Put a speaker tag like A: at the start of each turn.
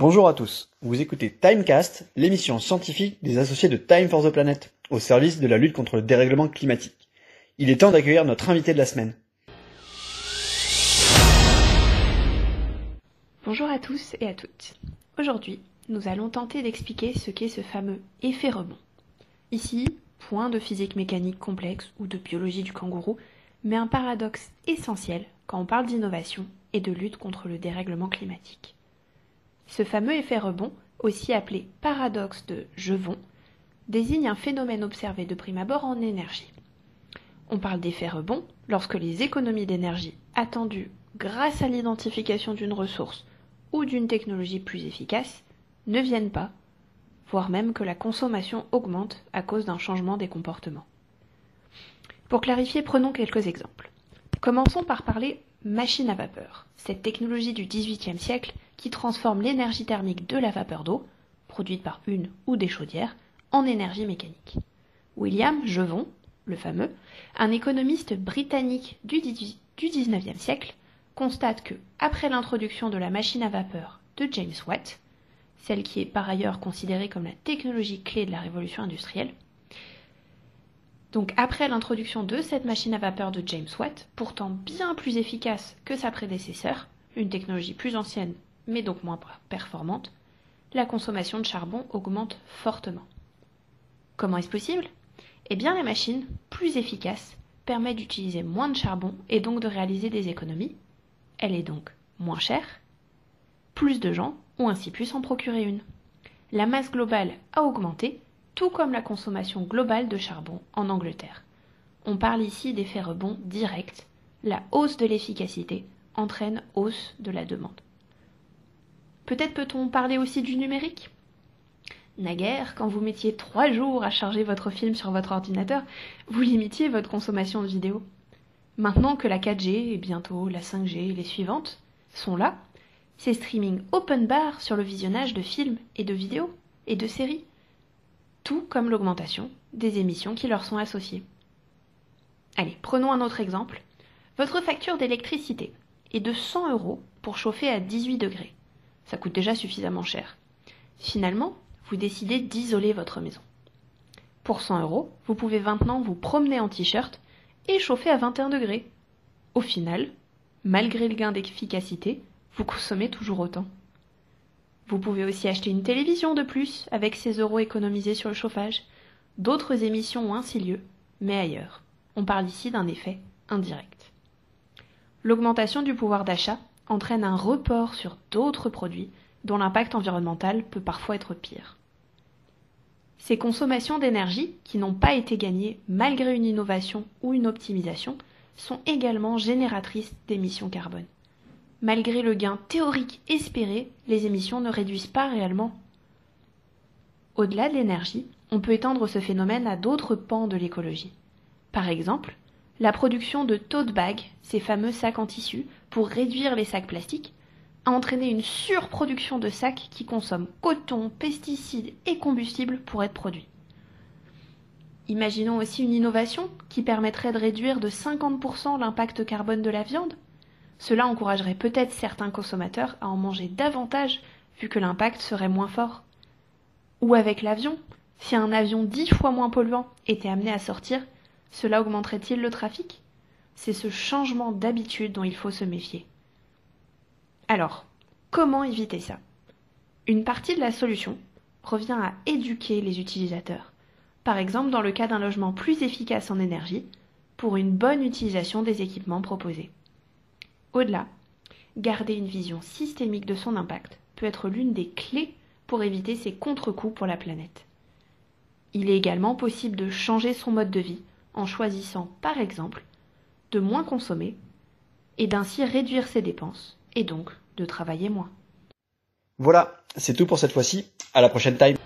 A: Bonjour à tous, vous écoutez Timecast, l'émission scientifique des associés de Time for the Planet, au service de la lutte contre le dérèglement climatique. Il est temps d'accueillir notre invité de la semaine.
B: Bonjour à tous et à toutes. Aujourd'hui, nous allons tenter d'expliquer ce qu'est ce fameux effet rebond. Ici, point de physique mécanique complexe ou de biologie du kangourou, mais un paradoxe essentiel quand on parle d'innovation et de lutte contre le dérèglement climatique. Ce fameux effet rebond, aussi appelé paradoxe de Jevon, désigne un phénomène observé de prime abord en énergie. On parle d'effet rebond lorsque les économies d'énergie attendues grâce à l'identification d'une ressource ou d'une technologie plus efficace ne viennent pas, voire même que la consommation augmente à cause d'un changement des comportements. Pour clarifier, prenons quelques exemples. Commençons par parler machine à vapeur, cette technologie du XVIIIe siècle qui transforme l'énergie thermique de la vapeur d'eau, produite par une ou des chaudières, en énergie mécanique. William Jevon, le fameux, un économiste britannique du XIXe siècle, constate que, après l'introduction de la machine à vapeur de James Watt, celle qui est par ailleurs considérée comme la technologie clé de la révolution industrielle, donc après l'introduction de cette machine à vapeur de James Watt, pourtant bien plus efficace que sa prédécesseur, une technologie plus ancienne mais donc moins performante, la consommation de charbon augmente fortement. Comment est-ce possible? Eh bien la machine, plus efficace, permet d'utiliser moins de charbon et donc de réaliser des économies. Elle est donc moins chère. Plus de gens ont ainsi pu s'en procurer une. La masse globale a augmenté tout comme la consommation globale de charbon en Angleterre. On parle ici d'effet rebond direct. La hausse de l'efficacité entraîne hausse de la demande. Peut-être peut-on parler aussi du numérique? Naguère, quand vous mettiez trois jours à charger votre film sur votre ordinateur, vous limitiez votre consommation de vidéos. Maintenant que la 4G et bientôt la 5G et les suivantes sont là, c'est streaming open bar sur le visionnage de films et de vidéos et de séries tout comme l'augmentation des émissions qui leur sont associées. Allez, prenons un autre exemple. Votre facture d'électricité est de 100 euros pour chauffer à 18 degrés. Ça coûte déjà suffisamment cher. Finalement, vous décidez d'isoler votre maison. Pour 100 euros, vous pouvez maintenant vous promener en t-shirt et chauffer à 21 degrés. Au final, malgré le gain d'efficacité, vous consommez toujours autant. Vous pouvez aussi acheter une télévision de plus avec ces euros économisés sur le chauffage. D'autres émissions ont ainsi lieu, mais ailleurs. On parle ici d'un effet indirect. L'augmentation du pouvoir d'achat entraîne un report sur d'autres produits dont l'impact environnemental peut parfois être pire. Ces consommations d'énergie, qui n'ont pas été gagnées malgré une innovation ou une optimisation, sont également génératrices d'émissions carbone malgré le gain théorique espéré, les émissions ne réduisent pas réellement. Au-delà de l'énergie, on peut étendre ce phénomène à d'autres pans de l'écologie. Par exemple, la production de tote bags, ces fameux sacs en tissu, pour réduire les sacs plastiques, a entraîné une surproduction de sacs qui consomment coton, pesticides et combustibles pour être produits. Imaginons aussi une innovation qui permettrait de réduire de 50% l'impact carbone de la viande cela encouragerait peut-être certains consommateurs à en manger davantage vu que l'impact serait moins fort. Ou avec l'avion, si un avion dix fois moins polluant était amené à sortir, cela augmenterait-il le trafic? C'est ce changement d'habitude dont il faut se méfier. Alors, comment éviter ça? Une partie de la solution revient à éduquer les utilisateurs, par exemple dans le cas d'un logement plus efficace en énergie, pour une bonne utilisation des équipements proposés. Au-delà, garder une vision systémique de son impact peut être l'une des clés pour éviter ces contre-coups pour la planète. Il est également possible de changer son mode de vie en choisissant, par exemple, de moins consommer et d'ainsi réduire ses dépenses et donc de travailler moins.
A: Voilà, c'est tout pour cette fois-ci. À la prochaine time.